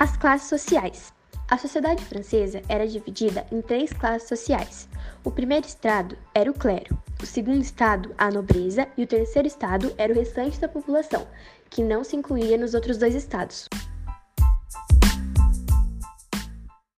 As classes sociais. A sociedade francesa era dividida em três classes sociais. O primeiro estado era o clero, o segundo estado, a nobreza, e o terceiro estado era o restante da população, que não se incluía nos outros dois estados.